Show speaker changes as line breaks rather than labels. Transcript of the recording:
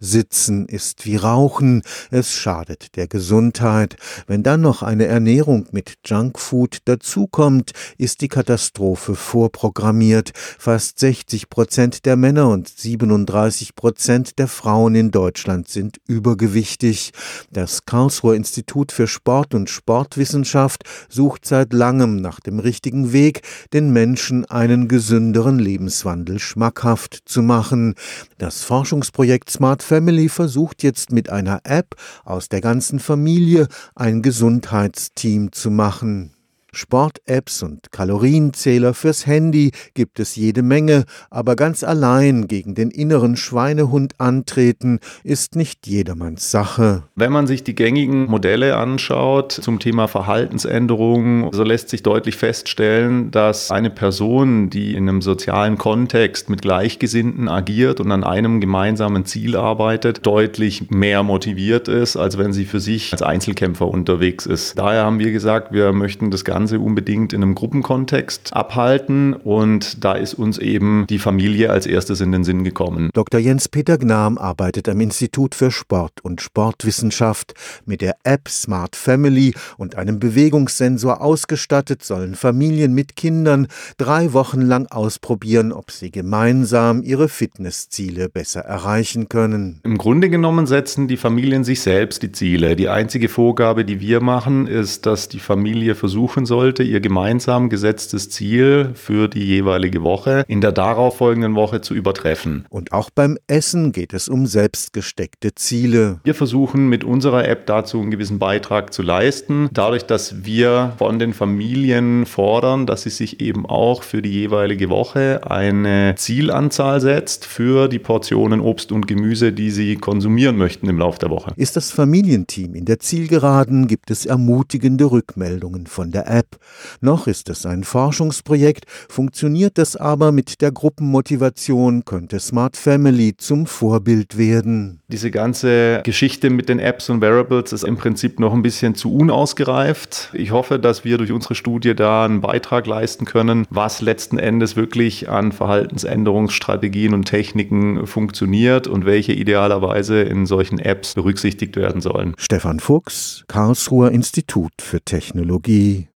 Sitzen ist wie Rauchen, es schadet der Gesundheit. Wenn dann noch eine Ernährung mit Junkfood dazukommt, ist die Katastrophe vorprogrammiert. Fast 60 Prozent der Männer und 37 Prozent der Frauen in Deutschland sind übergewichtig. Das Karlsruher Institut für Sport und Sportwissenschaft sucht seit langem nach dem richtigen Weg, den Menschen einen gesünderen Lebenswandel schmackhaft zu machen. Das Forschungsprojekt Smart Family versucht jetzt mit einer App aus der ganzen Familie ein Gesundheitsteam zu machen. Sport-Apps und Kalorienzähler fürs Handy gibt es jede Menge, aber ganz allein gegen den inneren Schweinehund antreten ist nicht jedermanns Sache.
Wenn man sich die gängigen Modelle anschaut zum Thema Verhaltensänderungen, so lässt sich deutlich feststellen, dass eine Person, die in einem sozialen Kontext mit Gleichgesinnten agiert und an einem gemeinsamen Ziel arbeitet, deutlich mehr motiviert ist, als wenn sie für sich als Einzelkämpfer unterwegs ist. Daher haben wir gesagt, wir möchten das Ganze Ganze unbedingt in einem Gruppenkontext abhalten. Und da ist uns eben die Familie als erstes in den Sinn gekommen.
Dr. Jens-Peter Gnam arbeitet am Institut für Sport und Sportwissenschaft. Mit der App Smart Family und einem Bewegungssensor ausgestattet sollen Familien mit Kindern drei Wochen lang ausprobieren, ob sie gemeinsam ihre Fitnessziele besser erreichen können.
Im Grunde genommen setzen die Familien sich selbst die Ziele. Die einzige Vorgabe, die wir machen, ist, dass die Familie versuchen sollte, ihr gemeinsam gesetztes Ziel für die jeweilige Woche in der darauffolgenden Woche zu übertreffen.
Und auch beim Essen geht es um selbstgesteckte Ziele.
Wir versuchen mit unserer App dazu einen gewissen Beitrag zu leisten, dadurch, dass wir von den Familien fordern, dass sie sich eben auch für die jeweilige Woche eine Zielanzahl setzt für die Portionen Obst und Gemüse, die sie konsumieren möchten im Laufe der Woche.
Ist das Familienteam in der Zielgeraden, gibt es ermutigende Rückmeldungen von der App. App. Noch ist es ein Forschungsprojekt, funktioniert das aber mit der Gruppenmotivation, könnte Smart Family zum Vorbild werden.
Diese ganze Geschichte mit den Apps und Wearables ist im Prinzip noch ein bisschen zu unausgereift. Ich hoffe, dass wir durch unsere Studie da einen Beitrag leisten können, was letzten Endes wirklich an Verhaltensänderungsstrategien und Techniken funktioniert und welche idealerweise in solchen Apps berücksichtigt werden sollen.
Stefan Fuchs, Karlsruher Institut für Technologie